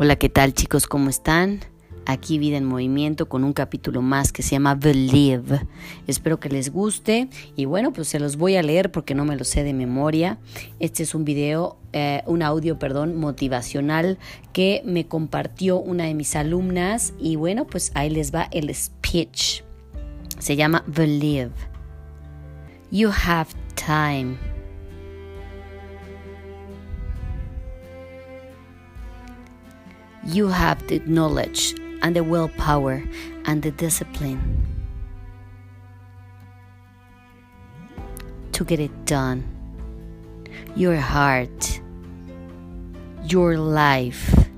Hola, ¿qué tal chicos? ¿Cómo están? Aquí Vida en Movimiento con un capítulo más que se llama Believe. Espero que les guste y bueno, pues se los voy a leer porque no me lo sé de memoria. Este es un video, eh, un audio, perdón, motivacional que me compartió una de mis alumnas y bueno, pues ahí les va el speech. Se llama Believe. You have time. You have the knowledge and the willpower and the discipline to get it done. Your heart, your life,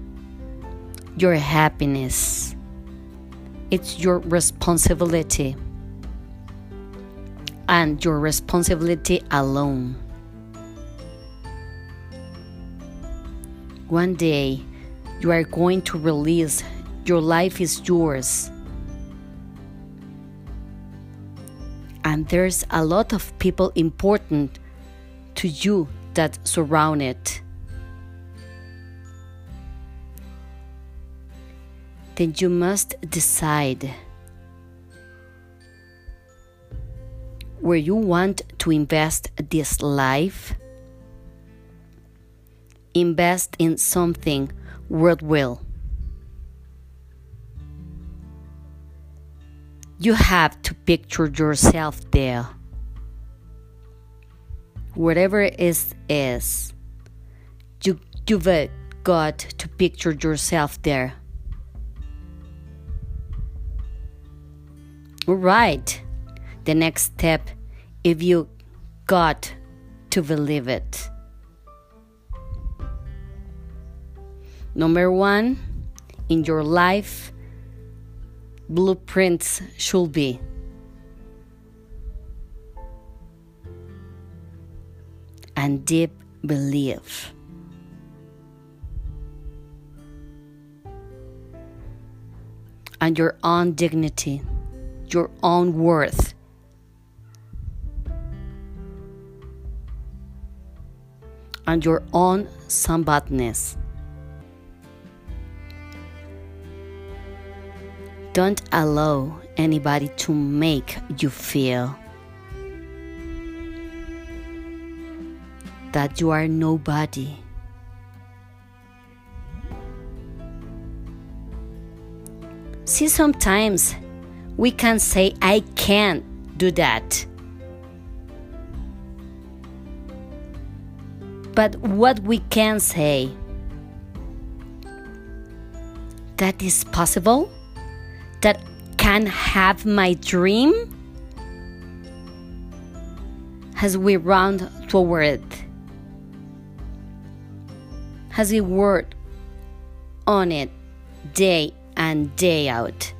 your happiness. It's your responsibility and your responsibility alone. One day, you are going to release. Your life is yours. And there's a lot of people important to you that surround it. Then you must decide where you want to invest this life. Invest in something will. You have to picture yourself there. Whatever it is, is you, you've got to picture yourself there. All right. The next step, if you got to believe it. Number one, in your life, blueprints should be and deep belief. And your own dignity, your own worth. And your own somebody's. Don't allow anybody to make you feel that you are nobody. See, sometimes we can say, I can't do that. But what we can say, that is possible that can have my dream as we run toward as we work on it day and day out.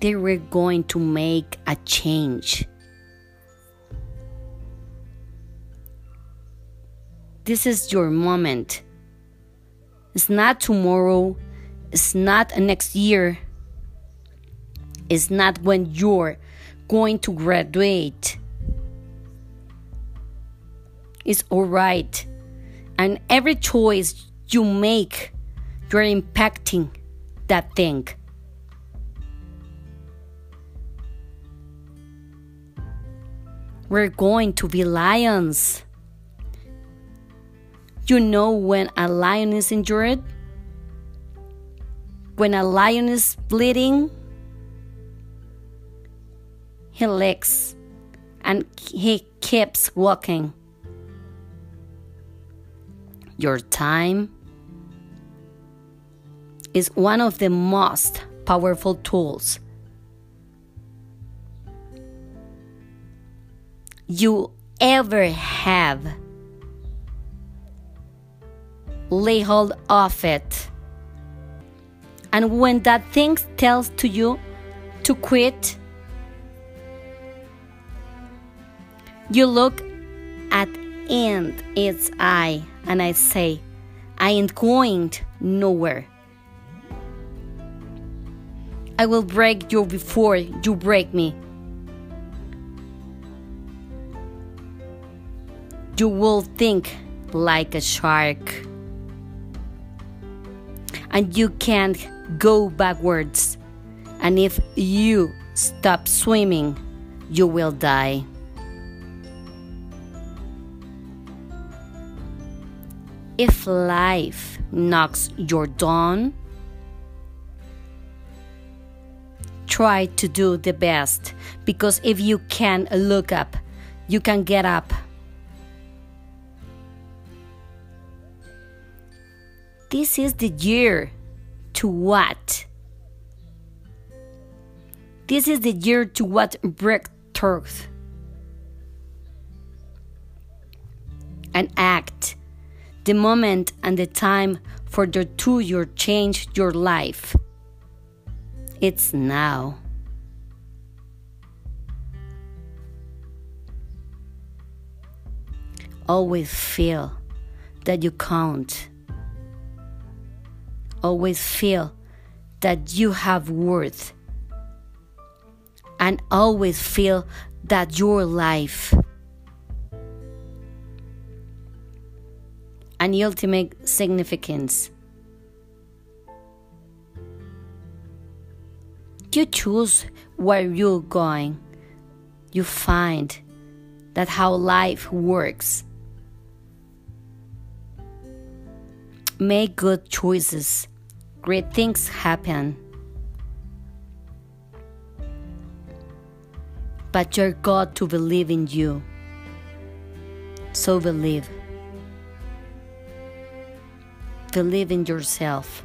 They were going to make a change. This is your moment it's not tomorrow. It's not next year. It's not when you're going to graduate. It's all right. And every choice you make, you're impacting that thing. We're going to be lions. You know when a lion is injured? When a lion is bleeding, he licks and he keeps walking. Your time is one of the most powerful tools you ever have lay hold of it. And when that thing tells to you to quit, you look at in its eye and I say, I ain't going nowhere. I will break you before you break me. you will think like a shark. And you can't go backwards. And if you stop swimming, you will die. If life knocks your down, try to do the best because if you can look up, you can get up. This is the year to what? This is the year to what breakthrough and act. The moment and the time for the to your change your life. It's now. Always feel that you count. Always feel that you have worth. And always feel that your life and ultimate significance you choose where you're going, you find that how life works. Make good choices. Great things happen. But you're God to believe in you. So believe. Believe in yourself.